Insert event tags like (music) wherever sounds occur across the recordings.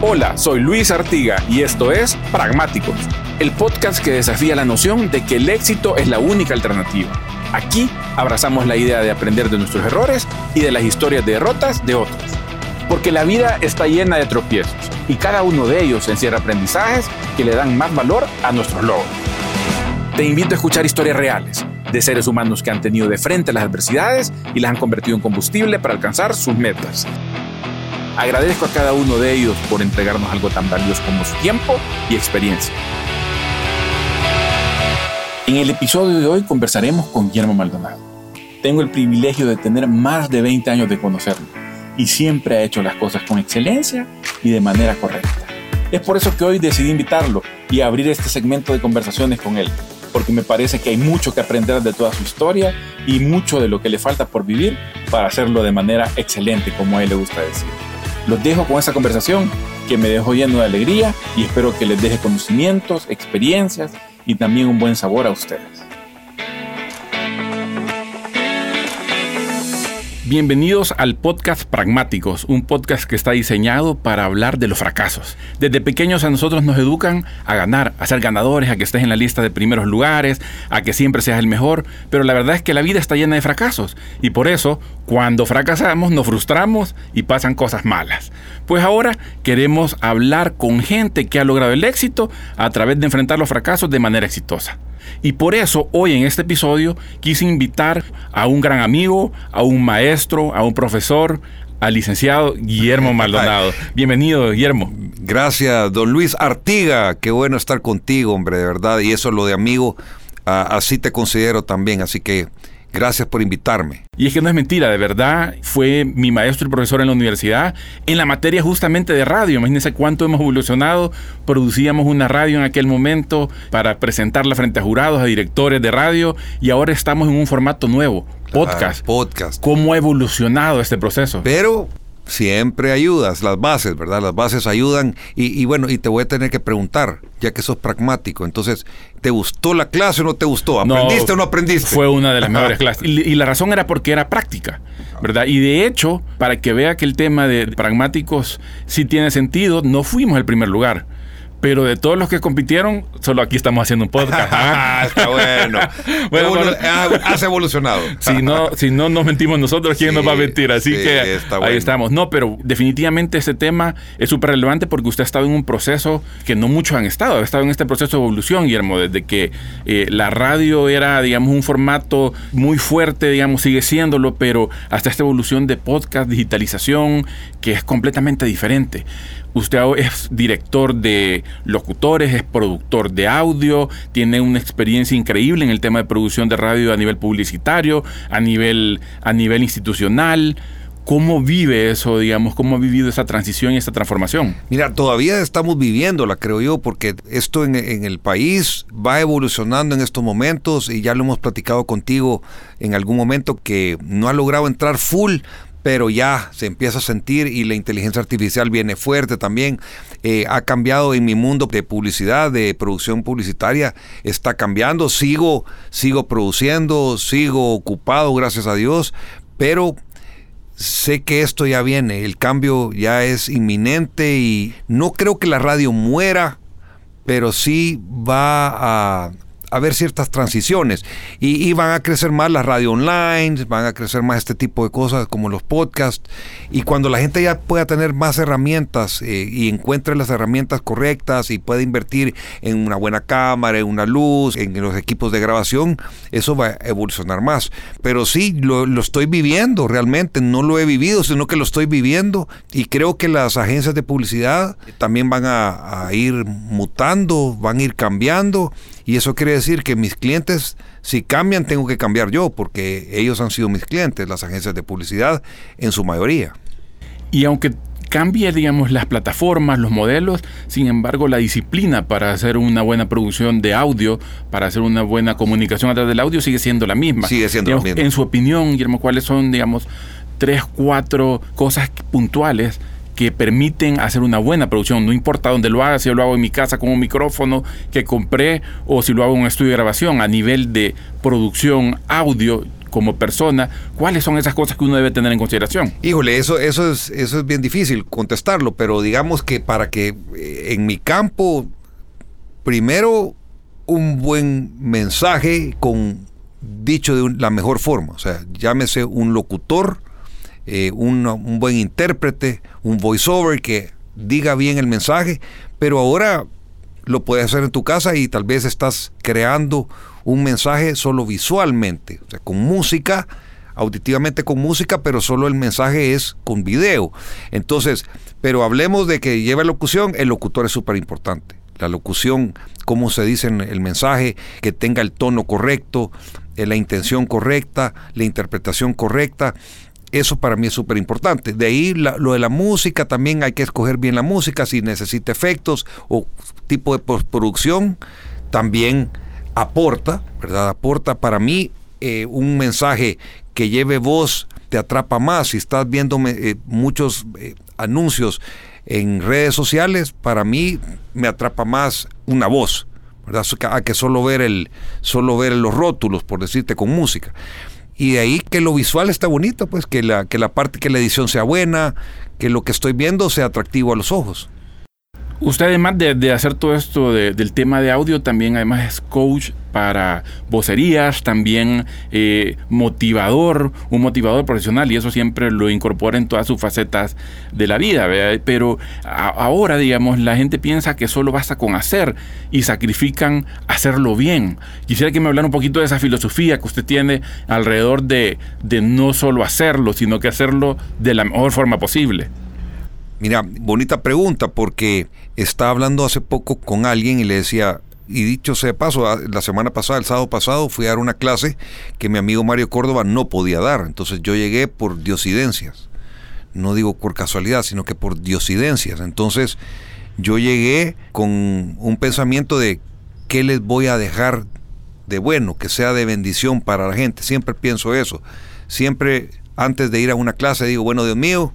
Hola, soy Luis Artiga y esto es Pragmáticos, el podcast que desafía la noción de que el éxito es la única alternativa. Aquí abrazamos la idea de aprender de nuestros errores y de las historias de derrotas de otros. Porque la vida está llena de tropiezos y cada uno de ellos encierra aprendizajes que le dan más valor a nuestros logros. Te invito a escuchar historias reales de seres humanos que han tenido de frente las adversidades y las han convertido en combustible para alcanzar sus metas. Agradezco a cada uno de ellos por entregarnos algo tan valioso como su tiempo y experiencia. En el episodio de hoy conversaremos con Guillermo Maldonado. Tengo el privilegio de tener más de 20 años de conocerlo y siempre ha hecho las cosas con excelencia y de manera correcta. Es por eso que hoy decidí invitarlo y abrir este segmento de conversaciones con él, porque me parece que hay mucho que aprender de toda su historia y mucho de lo que le falta por vivir para hacerlo de manera excelente, como a él le gusta decir. Los dejo con esa conversación que me dejó lleno de alegría y espero que les deje conocimientos, experiencias y también un buen sabor a ustedes. Bienvenidos al podcast Pragmáticos, un podcast que está diseñado para hablar de los fracasos. Desde pequeños a nosotros nos educan a ganar, a ser ganadores, a que estés en la lista de primeros lugares, a que siempre seas el mejor, pero la verdad es que la vida está llena de fracasos y por eso cuando fracasamos nos frustramos y pasan cosas malas. Pues ahora queremos hablar con gente que ha logrado el éxito a través de enfrentar los fracasos de manera exitosa. Y por eso hoy en este episodio quise invitar a un gran amigo, a un maestro, a un profesor, al licenciado Guillermo (laughs) Maldonado. Bienvenido, Guillermo. Gracias, don Luis Artiga. Qué bueno estar contigo, hombre, de verdad. Y eso lo de amigo, así te considero también. Así que Gracias por invitarme. Y es que no es mentira, de verdad, fue mi maestro y profesor en la universidad en la materia justamente de radio. Imagínense cuánto hemos evolucionado. Producíamos una radio en aquel momento para presentarla frente a jurados, a directores de radio y ahora estamos en un formato nuevo, podcast. podcast. ¿Cómo ha evolucionado este proceso? Pero siempre ayudas, las bases, ¿verdad? Las bases ayudan y, bueno, y te voy a tener que preguntar, ya que sos pragmático, entonces, ¿te gustó la clase o no te gustó? ¿Aprendiste o no aprendiste? Fue una de las mejores (laughs) clases. Y, la razón era porque era práctica, ¿verdad? Y de hecho, para que vea que el tema de pragmáticos sí tiene sentido, no fuimos el primer lugar pero de todos los que compitieron, solo aquí estamos haciendo un podcast. (laughs) ¿ah? Está bueno. (laughs) bueno, has evolucionado. si no, si no nos mentimos nosotros, ¿quién nos va a mentir? Así que ahí estamos. No, pero definitivamente ese tema es súper relevante porque usted ha estado en un proceso que no muchos han estado. Ha estado en este proceso de evolución, Guillermo, desde que eh, la radio era, digamos, un formato muy fuerte, digamos, sigue siéndolo, pero hasta esta evolución de podcast, digitalización, que es completamente diferente. Usted es director de locutores, es productor de audio, tiene una experiencia increíble en el tema de producción de radio a nivel publicitario, a nivel, a nivel institucional. ¿Cómo vive eso, digamos? ¿Cómo ha vivido esa transición y esa transformación? Mira, todavía estamos viviéndola, creo yo, porque esto en, en, el país va evolucionando en estos momentos y ya lo hemos platicado contigo en algún momento que no ha logrado entrar full, pero ya se empieza a sentir y la inteligencia artificial viene fuerte también. Eh, ha cambiado en mi mundo de publicidad, de producción publicitaria, está cambiando. Sigo, sigo produciendo, sigo ocupado, gracias a Dios, pero sé que esto ya viene, el cambio ya es inminente y no creo que la radio muera, pero sí va a haber ciertas transiciones. Y, van a crecer más las radio online, van a crecer más este tipo de cosas como los podcasts. Y cuando la gente ya pueda tener más herramientas eh, y encuentre las herramientas correctas y pueda invertir en una buena cámara, en una luz, en los equipos de grabación, eso va a evolucionar más. Pero sí, lo, estoy viviendo realmente, no lo he vivido, sino que lo estoy viviendo. Y creo que las agencias de publicidad también van a ir mutando, van a ir cambiando y eso quiere decir que mis clientes, si cambian, tengo que cambiar yo, porque ellos han sido mis clientes, las agencias de publicidad, en su mayoría. Y aunque cambie, digamos, las plataformas, los modelos, sin embargo, la disciplina para hacer una buena producción de audio, para hacer una buena comunicación a través del audio, sigue siendo la misma. Sigue siendo la misma. En su opinión, Guillermo, ¿cuáles son, digamos, tres, cuatro cosas puntuales que permiten hacer una buena producción. No importa dónde lo haga, si lo hago en mi casa con un micrófono que compré o si lo hago en un estudio de grabación. A nivel de producción audio, como persona, ¿cuáles son esas cosas que uno debe tener en consideración? Híjole, eso, eso, es, eso es bien difícil contestarlo, pero digamos que para que eh, en mi campo, primero un buen mensaje con dicho de la mejor forma, o sea, llámese un locutor, eh, un buen intérprete, un voiceover que diga bien el mensaje, pero ahora lo puedes hacer en tu casa y tal vez estás creando un mensaje solo visualmente, o sea, con música, auditivamente con música, pero solo el mensaje es con video. Entonces, pero hablemos de que lleva locución, el locutor es súper importante. La locución, cómo se dice en el mensaje, que tenga el tono correcto, eh, la intención correcta, la interpretación correcta. Eso para mí es súper importante. De ahí lo de la música, también hay que escoger bien la música, si necesita efectos o tipo de postproducción, también aporta, ¿verdad? Aporta para mí eh, un mensaje que lleve voz, te atrapa más. Si estás viendo eh, muchos eh, anuncios en redes sociales, para mí me atrapa más una voz, ¿verdad? A que solo ver, el, solo ver los rótulos, por decirte, con música. Y de ahí que lo visual está bonito, pues que la, que la parte, que la edición sea buena, que lo que estoy viendo sea atractivo a los ojos. Usted además de, hacer todo esto del tema de audio, también además es coach para vocerías, también eh, motivador, un motivador profesional y eso siempre lo incorpora en todas sus facetas de la vida. Pero ahora, digamos, la gente piensa que solo basta con hacer y sacrifican hacerlo bien. Quisiera que me hablara un poquito de esa filosofía que usted tiene alrededor de, de no solo hacerlo, sino que hacerlo de la mejor forma posible. Mira, bonita pregunta porque estaba hablando hace poco con alguien y le decía, y dicho sea paso, ah, la semana pasada, el sábado pasado, fui a dar una clase que mi amigo Mario Córdoba no podía dar. Entonces yo llegué por diosidencias. No digo por casualidad, sino que por diosidencias. Entonces yo llegué con un pensamiento de qué les voy a dejar de bueno, que sea de bendición para la gente. Siempre pienso eso. Siempre antes de ir a una clase digo, bueno, Dios mío,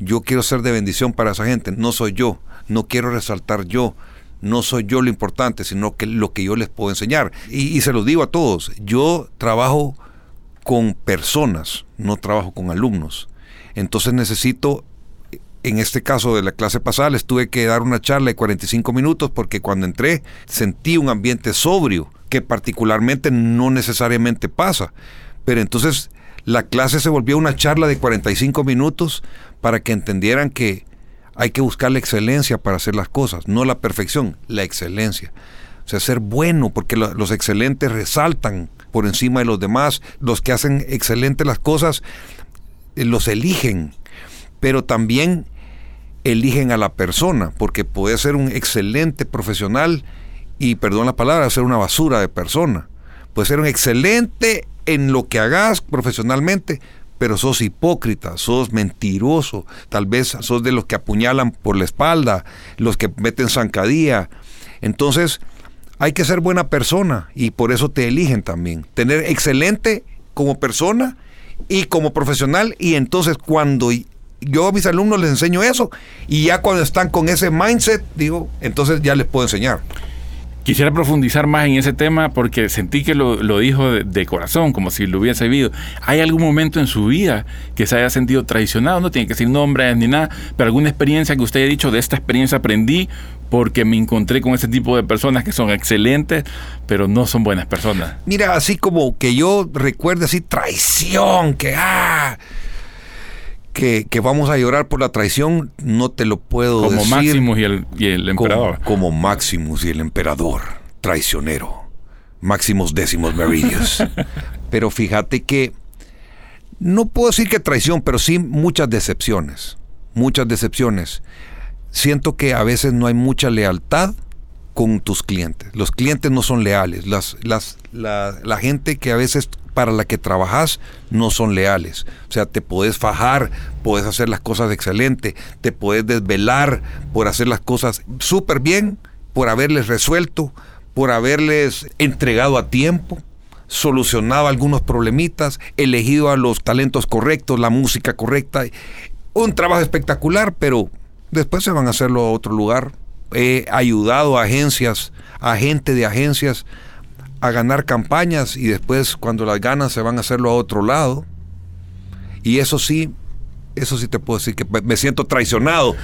yo quiero ser de bendición para esa gente, no soy yo, no quiero resaltar yo, no soy yo lo importante, sino que lo que yo les puedo enseñar. Y, se lo digo a todos, yo trabajo con personas, no trabajo con alumnos. Entonces necesito, en este caso de la clase pasada, les tuve que dar una charla de 45 minutos porque cuando entré sentí un ambiente sobrio, que particularmente no necesariamente pasa. Pero entonces la clase se volvió una charla de 45 minutos para que entendieran que hay que buscar la excelencia para hacer las cosas, no la perfección, la excelencia. O sea, ser bueno, porque los excelentes resaltan por encima de los demás, los que hacen excelentes las cosas, eh, los eligen, pero también eligen a la persona, porque puede ser un excelente profesional y, perdón la palabra, ser una basura de persona. Puede ser un excelente en lo que hagas profesionalmente, pero sos hipócrita, sos mentiroso, tal vez sos de los que apuñalan por la espalda, los que meten zancadía. Entonces, hay que ser buena persona y por eso te eligen también. Tener excelente como persona y como profesional y entonces cuando yo a mis alumnos les enseño eso y ya cuando están con ese mindset, digo, entonces ya les puedo enseñar. Quisiera profundizar más en ese tema porque sentí que lo, dijo de, corazón, como si lo hubiese vivido. ¿Hay algún momento en su vida que se haya sentido traicionado? No tiene que decir nombres ni nada, pero alguna experiencia que usted haya dicho, de esta experiencia aprendí porque me encontré con ese tipo de personas que son excelentes, pero no son buenas personas. Mira, así como que yo recuerde así traición, que ah, que, vamos a llorar por la traición, no te lo puedo decir. Como Maximus y el, y el emperador. Como, Maximus y el emperador, traicionero. Máximos décimos meridios. (laughs) pero fíjate que no puedo decir que traición, pero sí muchas decepciones. Muchas decepciones. Siento que a veces no hay mucha lealtad con tus clientes. Los clientes no son leales. Las, las, la, la gente que a veces para la que trabajas no son leales. O sea, te puedes fajar, puedes hacer las cosas excelente, te puedes desvelar por hacer las cosas súper bien, por haberles resuelto, por haberles entregado a tiempo, solucionado algunos problemitas, elegido a los talentos correctos, la música correcta. Un trabajo espectacular, pero después se van a hacerlo a otro lugar. He ayudado a agencias, a gente de agencias a ganar campañas y después cuando las ganan se van a hacerlo a otro lado. Y eso sí, eso sí te puedo decir que me siento traicionado.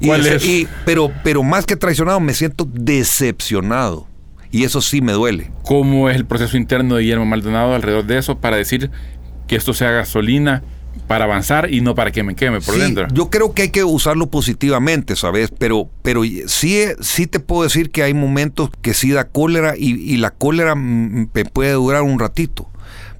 Y, pero, pero más que traicionado, me siento decepcionado. Y eso sí me duele. ¿Cómo es el proceso interno de Guillermo Maldonado alrededor de eso para decir que esto sea gasolina para avanzar y no para que me queme por dentro? Yo creo que hay que usarlo positivamente, ¿sabes? Pero, pero sí, sí te puedo decir que hay momentos que sí da cólera y, y la cólera me puede durar un ratito,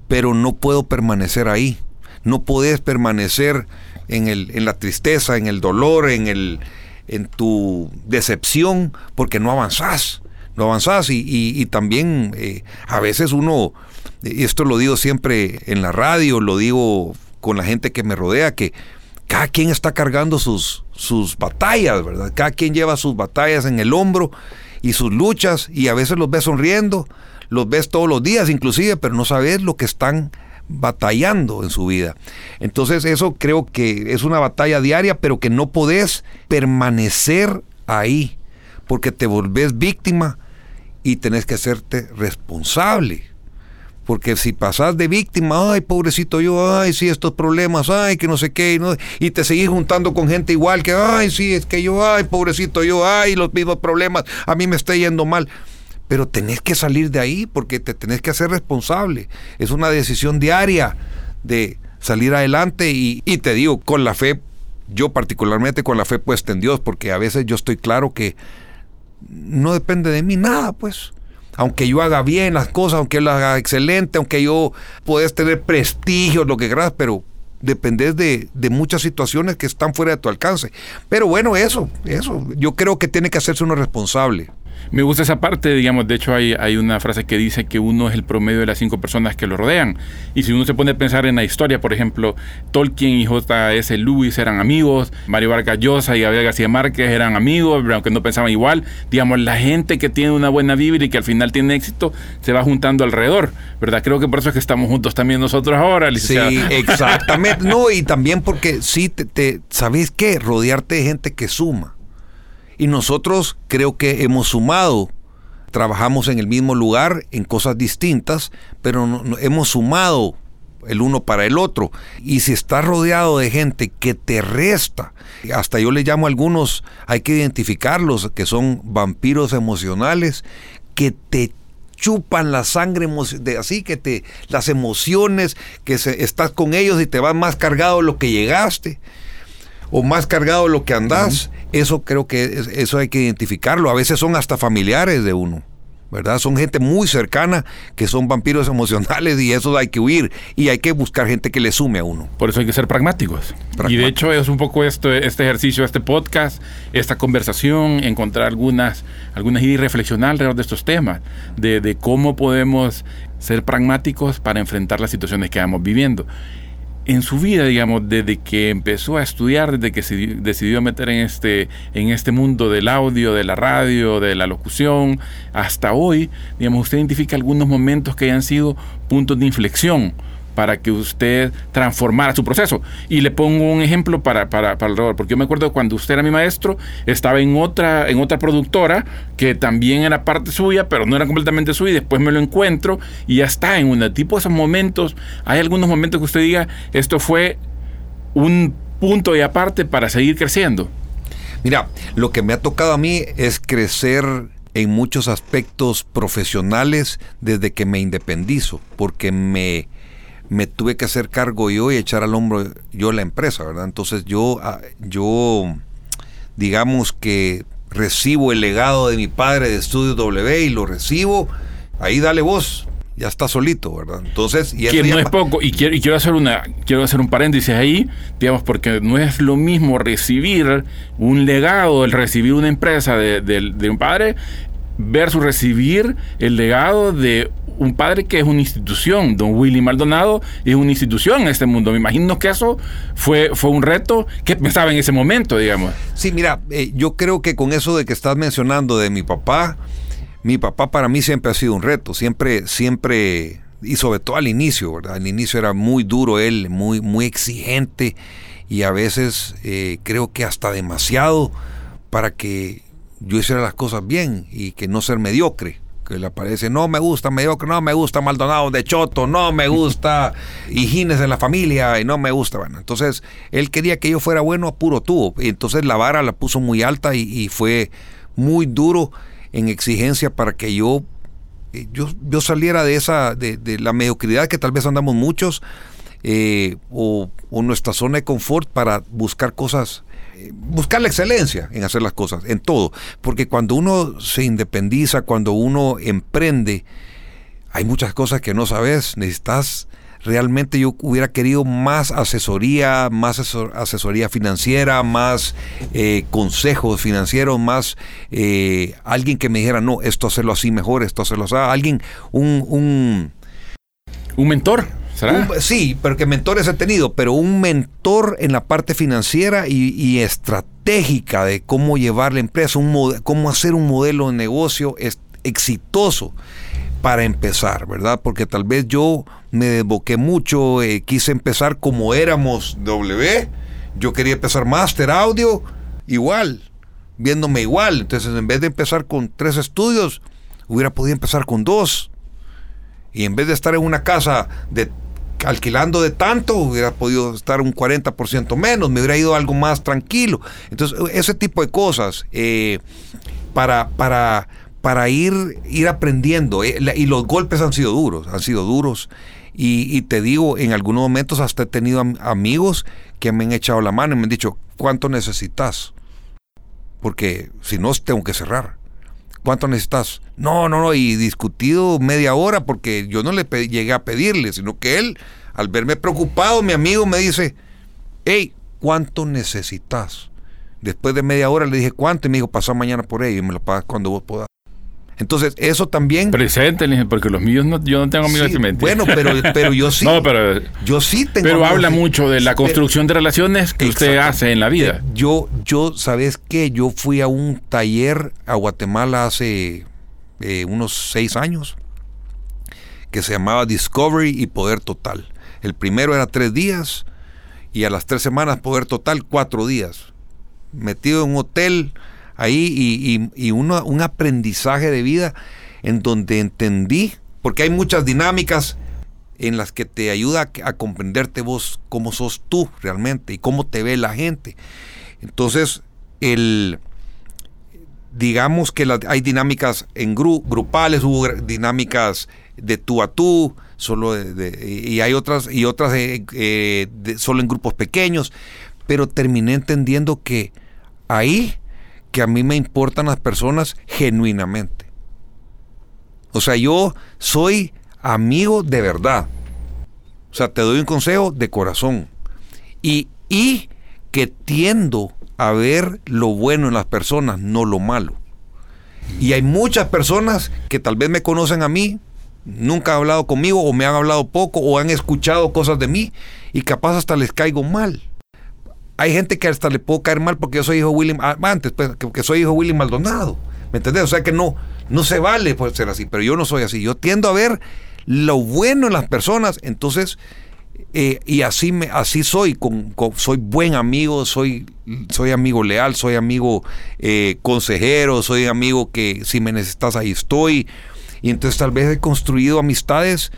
pero no puedo permanecer ahí. No puedes permanecer en, el, en la tristeza, en el dolor, en, el, en tu decepción, porque no avanzás. No avanzás y, y, también eh, a veces uno, y esto lo digo siempre en la radio, lo digo con la gente que me rodea, que cada quien está cargando sus, sus batallas, ¿verdad? Cada quien lleva sus batallas en el hombro y sus luchas y a veces los ves sonriendo, los ves todos los días inclusive, pero no sabes lo que están batallando en su vida. Entonces eso creo que es una batalla diaria, pero que no podés permanecer ahí, porque te volvés víctima y tenés que hacerte responsable. Porque si pasás de víctima, ay, pobrecito yo, ay, sí, estos problemas, ay, que no sé qué, y, y te seguís juntando con gente igual que, ay, sí, es que yo, ay, pobrecito yo, ay, los mismos problemas, a mí me está yendo mal pero tenés que salir de ahí porque te tenés que hacer responsable. Es una decisión diaria de salir adelante y, te digo, con la fe, yo particularmente con la fe puesta en Dios, porque a veces yo estoy claro que no depende de mí nada, pues. Aunque yo haga bien las cosas, aunque lo haga excelente, aunque yo puedas tener prestigio, lo que quieras, pero dependes de, de, muchas situaciones que están fuera de tu alcance. Pero bueno, eso, eso, yo creo que tiene que hacerse uno responsable. Me gusta esa parte, digamos, de hecho hay, hay una frase que dice que uno es el promedio de las cinco personas que lo rodean. Y si uno se pone a pensar en la historia, por ejemplo, Tolkien y J.S. Lewis eran amigos, Mario Vargas Llosa y Gabriel García Márquez eran amigos, aunque no pensaban igual. Digamos, la gente que tiene una buena vibra y que al final tiene éxito se va juntando alrededor, ¿verdad? Creo que por eso es que estamos juntos también nosotros ahora, Sí, (laughs) exactamente. no, y también porque sí, te, te ¿sabéis qué? Rodearte de gente que suma. Y nosotros creo que hemos sumado, trabajamos en el mismo lugar, en cosas distintas, pero hemos sumado el uno para el otro. Y si estás rodeado de gente que te resta, hasta yo le llamo a algunos, hay que identificarlos, que son vampiros emocionales, que te chupan la sangre de así que te las emociones que estás con ellos y te vas más cargado de lo que llegaste o más cargado de lo que andás eso creo que eso hay que identificarlo. A veces son hasta familiares de uno. ¿verdad? Son gente muy cercana que son vampiros (laughs) emocionales y eso hay que huir y hay que buscar gente que le sume a uno. Por eso hay que ser pragmáticos. Y de hecho es un poco esto, este ejercicio, este podcast, esta conversación, encontrar algunas, algunas ideas y reflexionar alrededor de estos temas, de, de cómo podemos ser pragmáticos para enfrentar las situaciones que vamos viviendo en su vida, digamos, desde que empezó a estudiar, desde que se decidió meter en este, en este mundo del audio, de la radio, de la locución, hasta hoy, digamos, usted identifica algunos momentos que hayan sido puntos de inflexión para que usted transformara su proceso. Y le pongo un ejemplo para, para, para porque yo me acuerdo cuando usted era mi maestro, estaba en otra, en otra productora que también era parte suya, pero no era completamente suya, y después me lo encuentro y ya está en un tipo de esos momentos. Hay algunos momentos que usted diga, esto fue un punto de aparte para seguir creciendo. Mira, lo que me ha tocado a mí es crecer en muchos aspectos profesionales desde que me independizo, porque me, me tuve que hacer cargo yo y echar al hombro yo la empresa, ¿verdad? Entonces yo, ah, yo digamos que recibo el legado de mi padre de Estudios W y lo recibo, ahí dale voz, ya está solito, ¿verdad? Entonces, y que no es poco, y quiero, y quiero hacer una, quiero hacer un paréntesis ahí, digamos, porque no es lo mismo recibir un legado, el recibir una empresa de, de un padre, versus recibir el legado de un padre que es una institución. Don Willy Maldonado es una institución en este mundo. Me imagino que eso fue, fue un reto que pensaba en ese momento, digamos. Sí, mira, eh, yo creo que con eso de que estás mencionando de mi papá, mi papá para mí siempre ha sido un reto. Siempre, siempre, y sobre todo al inicio, ¿verdad? Al inicio era muy duro él, muy, muy exigente y a veces eh, creo que hasta demasiado para que yo hiciera las cosas bien y que no ser mediocre. Que le aparece, no me gusta que no me gusta Maldonado de Choto, no me gusta Higines en la familia y no me gusta. Bueno, entonces él quería que yo fuera bueno a puro tubo. Y entonces la vara la puso muy alta y, fue muy duro en exigencia para que yo, eh, yo, yo saliera de esa, de, la mediocridad que tal vez andamos muchos, eh, o, o nuestra zona de confort para buscar cosas buscar la excelencia en hacer las cosas, en todo. Porque cuando uno se independiza, cuando uno emprende, hay muchas cosas que no sabes, necesitas realmente yo hubiera querido más asesoría, más asesoría financiera, más eh, consejos financieros, más eh, alguien que me dijera, no, esto hacerlo así mejor, esto hacerlo así, alguien, un... Un, un mentor sí, pero que mentores he tenido, pero un mentor en la parte financiera y, estratégica de cómo llevar la empresa, un cómo hacer un modelo de negocio exitoso para empezar, ¿verdad? Porque tal vez yo me desboqué mucho, eh, quise empezar como éramos W, yo quería empezar Master Audio, igual, viéndome igual. Entonces, en vez de empezar con tres estudios, hubiera podido empezar con dos. Y en vez de estar en una casa de alquilando de tanto, hubiera podido estar un 40% menos, me hubiera ido algo más tranquilo. Entonces, ese tipo de cosas eh, para, para, para ir, ir aprendiendo. Eh, y los golpes han sido duros, han sido duros. Y, te digo, en algunos momentos hasta he tenido amigos que me han echado la mano y me han dicho, ¿cuánto necesitas? Porque si no, tengo que cerrar. ¿Cuánto necesitas? No, no, no, y discutido media hora porque yo no le llegué a pedirle, sino que él, al verme preocupado, mi amigo me dice, hey, ¿cuánto necesitas? Después de media hora le dije, ¿cuánto? Y me dijo, pasa mañana por ello y me lo pagas cuando vos puedas. Entonces, eso también. Presente, porque los míos no, yo no tengo amigos sí, Bueno, pero, pero yo sí. (laughs) no, pero. Yo sí tengo. Pero habla mucho de la construcción de relaciones que usted hace en la vida. Eh, yo, yo, ¿sabes qué? Yo fui a un taller a Guatemala hace eh, unos seis años que se llamaba Discovery y Poder Total. El primero era tres días y a las tres semanas Poder Total cuatro días. Metido en un hotel ahí y, un aprendizaje de vida en donde entendí, porque hay muchas dinámicas en las que te ayuda a, comprenderte vos cómo sos tú realmente y cómo te ve la gente. Entonces, el, digamos que hay dinámicas en grupales, hubo dinámicas de tú a tú, solo y hay otras y otras eh, solo en grupos pequeños, pero terminé entendiendo que ahí que a mí me importan las personas genuinamente. O sea, yo soy amigo de verdad. O sea, te doy un consejo de corazón. Y, y que tiendo a ver lo bueno en las personas, no lo malo. Y hay muchas personas que tal vez me conocen a mí, nunca han hablado conmigo o me han hablado poco o han escuchado cosas de mí y capaz hasta les caigo mal hay gente que hasta le puedo caer mal porque yo soy hijo de William, ah, antes, pues, que, soy hijo de William Maldonado. ¿Me entendés? O sea que no, no se vale por ser así, pero yo no soy así. Yo tiendo a ver lo bueno en las personas, entonces, eh, y así, me, así soy, con, soy buen amigo, soy, soy amigo leal, soy amigo eh, consejero, soy amigo que si me necesitas ahí estoy. Y entonces tal vez he construido amistades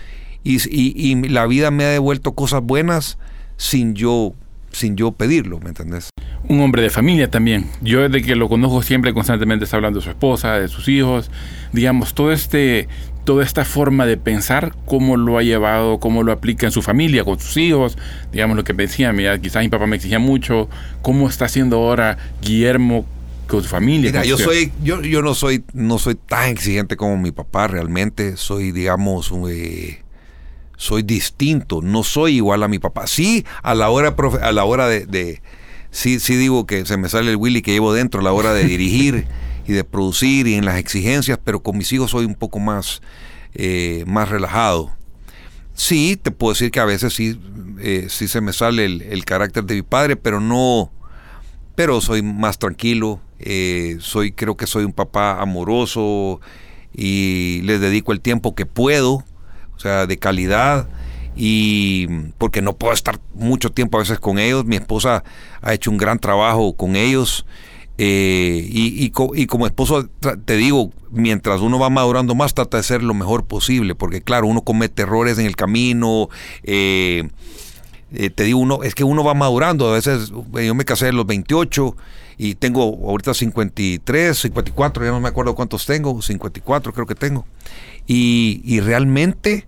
y, y la vida me ha devuelto cosas buenas sin yo sin yo pedirlo, ¿me entendés? Un hombre de familia también. Yo desde que lo conozco siempre constantemente está hablando de su esposa, de sus hijos, digamos, todo este toda esta forma de pensar, cómo lo ha llevado, cómo lo aplica en su familia, con sus hijos, digamos lo que decía, mira, quizás mi papá me exigía mucho, cómo está haciendo ahora Guillermo con su familia. Mira, yo soy, yo, yo no soy, no soy tan exigente como mi papá realmente, soy, digamos, eh, soy distinto, no soy igual a mi papá. Sí, a la hora, a la hora de, sí, sí digo que se me sale el Willy que llevo dentro a la hora de (laughs) dirigir y de producir y en las exigencias, pero con mis hijos soy un poco más, eh, más relajado. Sí, te puedo decir que a veces sí, eh, sí se me sale el, carácter de mi padre, pero no, pero soy más tranquilo, eh, soy, creo que soy un papá amoroso y les dedico el tiempo que puedo o sea, de calidad y porque no puedo estar mucho tiempo a veces con ellos. Mi esposa ha hecho un gran trabajo con ellos Eh, y, como esposo te digo, mientras uno va madurando más, trata de ser lo mejor posible, porque claro, uno comete errores en el camino. Eh, eh, te digo, uno, es que uno va madurando. A veces yo me casé a los 28 y tengo ahorita 53, 54, ya no me acuerdo cuántos tengo, 54 creo que tengo. Y, y realmente,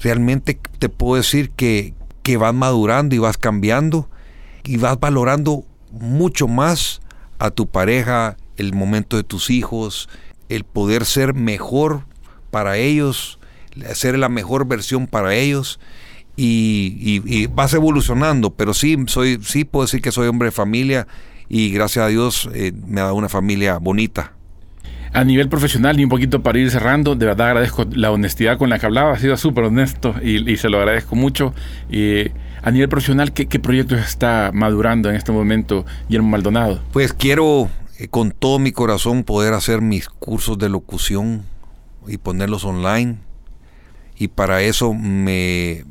realmente te puedo decir que, que vas madurando y vas cambiando y vas valorando mucho más a tu pareja, el momento de tus hijos, el poder ser mejor para ellos, ser la mejor versión para ellos. Y, vas evolucionando, pero sí, soy, sí puedo decir que soy hombre de familia y gracias a Dios eh, me ha dado una familia bonita. A nivel profesional y un poquito para ir cerrando, de verdad agradezco la honestidad con la que hablaba, ha sido súper honesto y, se lo agradezco mucho. Y a nivel profesional, ¿qué, ¿qué, proyectos está madurando en este momento Guillermo Maldonado? Pues quiero eh, con todo mi corazón poder hacer mis cursos de locución y ponerlos online. Y para eso me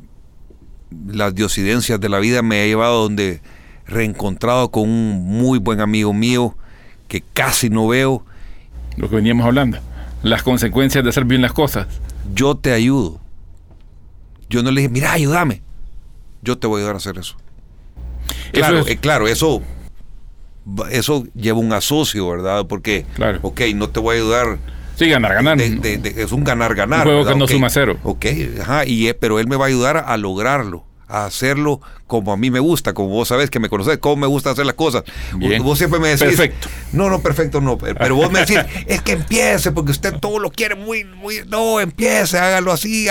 las diosidencias de la vida me ha llevado donde reencontrado con un muy buen amigo mío que casi no veo. Lo que veníamos hablando, las consecuencias de hacer bien las cosas. Yo te ayudo. Yo no le dije, mira, ayúdame. Yo te voy a ayudar a hacer eso. Claro, eh, claro, eso eso lleva un asocio, ¿verdad? Porque, claro. ok, no te voy a ayudar. Sí, ganar, ganar. es un ganar, ganar. Un juego que no suma cero. Ok, ajá, y, pero él me va a ayudar a lograrlo a hacerlo como a mí me gusta, como vos sabés que me conoces, cómo me gusta hacer las cosas. Vos siempre me decís, perfecto. No, no, perfecto no, pero vos me decís, (laughs) es que empiece, porque usted todo lo quiere muy, muy, no, empiece, hágalo así.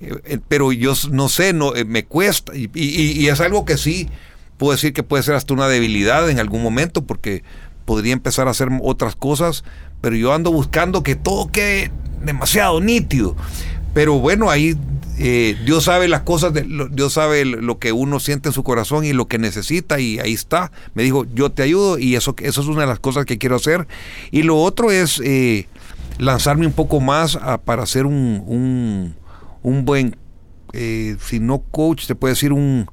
Eh, pero yo no sé, no, eh, me cuesta, y, y es algo que sí puedo decir que puede ser hasta una debilidad en algún momento, porque podría empezar a hacer otras cosas, pero yo ando buscando que todo quede demasiado nítido. Pero bueno, ahí eh, Dios sabe las cosas, de, Dios sabe lo que uno siente en su corazón y lo que necesita y ahí está. Me dijo, yo te ayudo y eso, eso es una de las cosas que quiero hacer. Y lo otro es eh, lanzarme un poco más para ser un, un, buen, eh, si no coach, te puede decir un,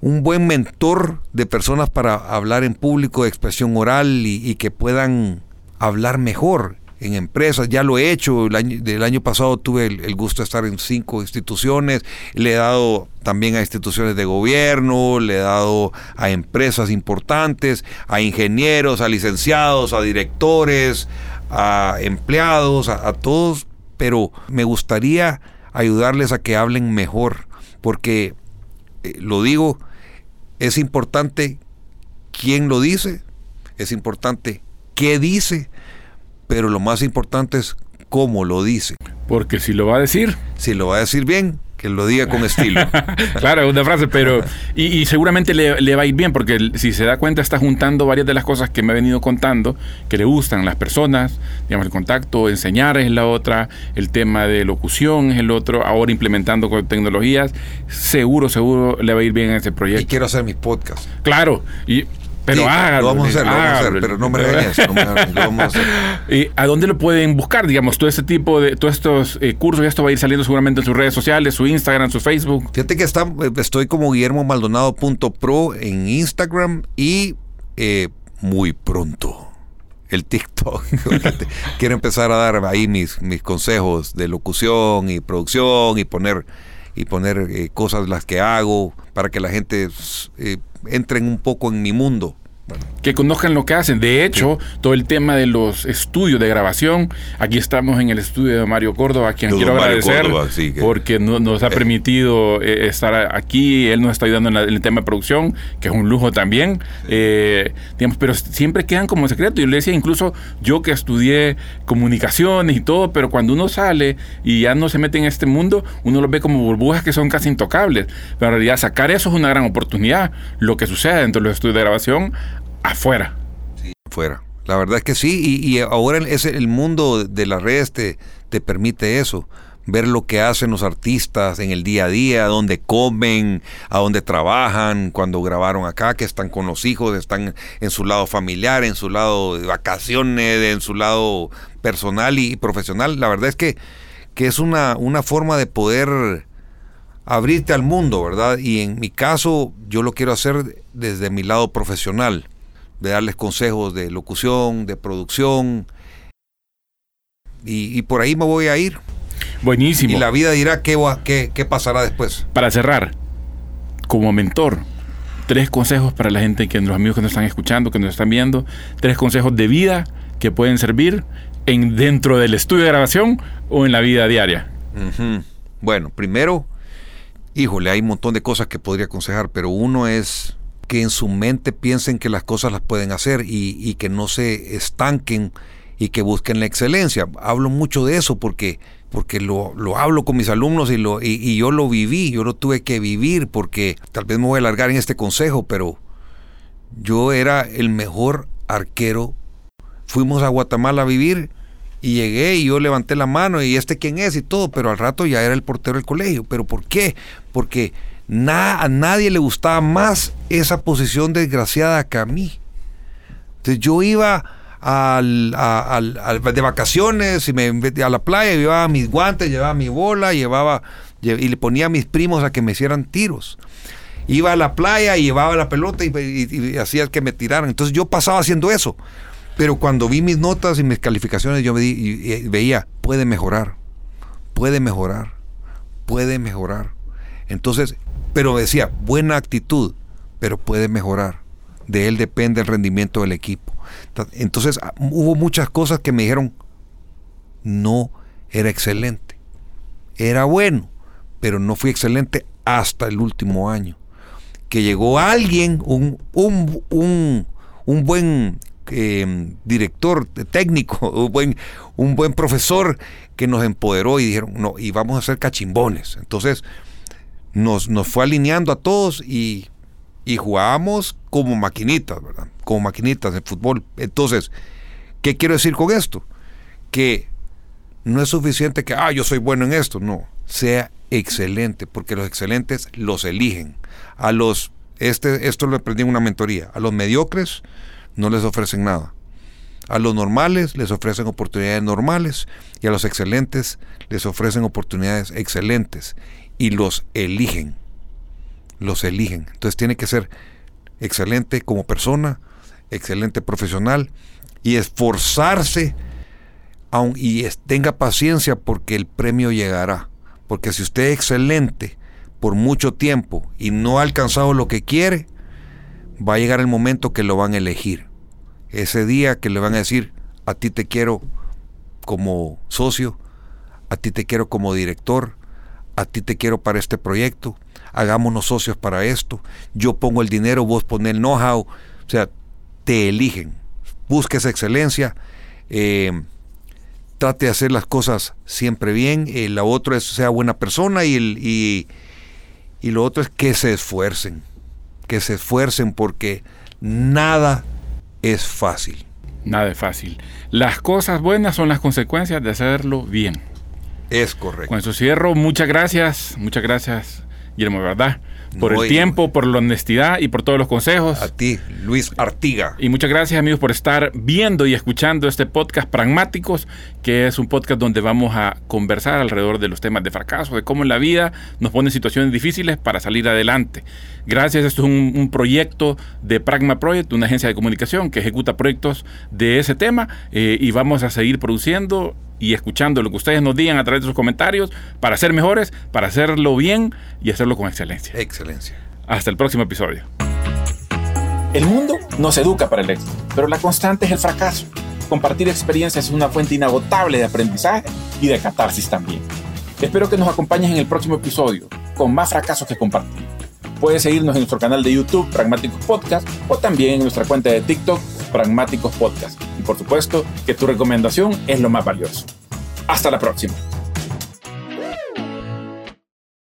un buen mentor de personas para hablar en público, de expresión oral y que puedan hablar mejor en empresas, ya lo he hecho, el año, del año pasado tuve el, gusto de estar en cinco instituciones, le he dado también a instituciones de gobierno, le he dado a empresas importantes, a ingenieros, a licenciados, a directores, a empleados, a, todos, pero me gustaría ayudarles a que hablen mejor, porque, eh, lo digo, es importante quién lo dice, es importante qué dice, pero lo más importante es cómo lo dice. Porque si lo va a decir... Si lo va a decir bien, que lo diga con estilo. (laughs) claro, una frase, pero... Y, seguramente le, va a ir bien, porque si se da cuenta está juntando varias de las cosas que me ha venido contando, que le gustan las personas, digamos, el contacto, enseñar es la otra, el tema de locución es el otro, ahora implementando con tecnologías, seguro, seguro le va a ir bien a ese proyecto. Y quiero hacer mis podcasts. Claro, y pero Lo vamos a hacer, lo vamos (laughs) a hacer, pero no me regañes, no me lo vamos a hacer. ¿Y a dónde lo pueden buscar? Digamos, todo este tipo de, todos estos eh, cursos, esto va a ir saliendo seguramente en sus redes sociales, su Instagram, su Facebook. Fíjate que está, eh, estoy como guillermomaldonado.pro en Instagram y eh, muy pronto el TikTok. (laughs) Quiero empezar a dar ahí mis, mis consejos de locución y producción y poner y poner cosas las que hago para que la gente entren un poco en mi mundo. Que conozcan lo que hacen. De hecho, todo el tema de los estudios de grabación, aquí estamos en el estudio de Mario Córdoba, a quien quiero agradecer porque nos ha eh. permitido eh, estar aquí, él nos está ayudando en, el tema de producción, que es un lujo también. Eh, digamos, pero siempre quedan como secreto. Yo le decía, incluso yo que estudié comunicaciones y todo, pero cuando uno sale y ya no se mete en este mundo, uno lo ve como burbujas que son casi intocables. Pero en realidad sacar eso es una gran oportunidad. Lo que sucede dentro de los estudios de grabación afuera. Sí, afuera. La verdad es que sí, y, ahora es el mundo de las redes te, te permite eso ver lo que hacen los artistas en el día a día, dónde comen, a dónde trabajan, cuando grabaron acá, que están con los hijos, están en su lado familiar, en su lado de vacaciones, en su lado personal y, profesional. La verdad es que, que es una, una forma de poder abrirte al mundo, ¿verdad? Y en mi caso yo lo quiero hacer desde mi lado profesional de darles consejos de locución, de producción. Y, por ahí me voy a ir. Buenísimo. Y la vida dirá qué, qué, qué pasará después. Para cerrar, como mentor, tres consejos para la gente, que los amigos que nos están escuchando, que nos están viendo, tres consejos de vida que pueden servir en, dentro del estudio de grabación o en la vida diaria. Bueno, primero, híjole, hay un montón de cosas que podría aconsejar, pero uno es que en su mente piensen que las cosas las pueden hacer y, que no se estanquen y que busquen la excelencia. Hablo mucho de eso porque, porque lo, hablo con mis alumnos y, lo, y, yo lo viví, yo lo tuve que vivir porque tal vez me voy a alargar en este consejo, pero yo era el mejor arquero. Fuimos a Guatemala a vivir y llegué y yo levanté la mano y este quién es y todo, pero al rato ya era el portero del colegio. ¿Pero por qué? Porque a nadie le gustaba más esa posición desgraciada que a mí. Entonces yo iba al, de vacaciones y me a la playa, llevaba mis guantes, llevaba mi bola, llevaba y le ponía a mis primos a que me hicieran tiros. Iba a la playa y llevaba la pelota y, hacía que me tiraran. Entonces yo pasaba haciendo eso. Pero cuando vi mis notas y mis calificaciones, yo veía, puede mejorar, puede mejorar, puede mejorar. Entonces, pero decía, buena actitud, pero puede mejorar. De él depende el rendimiento del equipo. Entonces, ah, hubo muchas cosas que me dijeron, no era excelente. Era bueno, pero no fui excelente hasta el último año. Que llegó alguien, un, un, un, un buen eh, director técnico, (laughs) un buen, un buen profesor que nos empoderó y dijeron, no, y vamos a ser cachimbones. Entonces, nos, nos fue alineando a todos y, y jugábamos como maquinitas, ¿verdad? Como maquinitas de fútbol. Entonces, ¿qué quiero decir con esto? Que no es suficiente que, ah, yo soy bueno en esto. No, sea excelente, porque los excelentes los eligen. A los, este, esto lo aprendí en una mentoría, a los mediocres no les ofrecen nada. A los normales les ofrecen oportunidades normales y a los excelentes les ofrecen oportunidades excelentes y los eligen. Los eligen. Entonces tiene que ser excelente como persona, excelente profesional y esforzarse aun, y tenga paciencia porque el premio llegará. Porque si usted es excelente por mucho tiempo y no ha alcanzado lo que quiere, va a llegar el momento que lo van a elegir. Ese día que le van a decir, a ti te quiero como socio, a ti te quiero como director, a ti te quiero para este proyecto, hagámonos socios para esto, yo pongo el dinero, vos pones el know-how, o sea, te eligen, busques excelencia, eh, trate de hacer las cosas siempre bien, eh, la otra es sea buena persona y, el, y, y lo otro es que se esfuercen, que se esfuercen porque nada es fácil. Nada es fácil. Las cosas buenas son las consecuencias de hacerlo bien. Es correcto. Con eso cierro. Muchas gracias. Muchas gracias, Guillermo, ¿verdad? Por el tiempo, por la honestidad y por todos los consejos. A ti, Luis Artiga. Y muchas gracias, amigos, por estar viendo y escuchando este podcast Pragmáticos, que es un podcast donde vamos a conversar alrededor de los temas de fracaso, de cómo en la vida nos ponen situaciones difíciles para salir adelante. Gracias, esto es un, proyecto de Pragma Project, una agencia de comunicación que ejecuta proyectos de ese tema eh, y vamos a seguir produciendo y escuchando lo que ustedes nos digan a través de sus comentarios para ser mejores, para hacerlo bien y hacerlo con excelencia. Excelencia. Hasta el próximo episodio. El mundo nos educa para el éxito, pero la constante es el fracaso. Compartir experiencias es una fuente inagotable de aprendizaje y de catarsis también. Espero que nos acompañes en el próximo episodio con más fracasos que compartir. Puedes seguirnos en nuestro canal de YouTube, Pragmáticos Podcast, o también en nuestra cuenta de TikTok, Pragmáticos Podcast. Y por supuesto, que tu recomendación es lo más valioso. Hasta la próxima.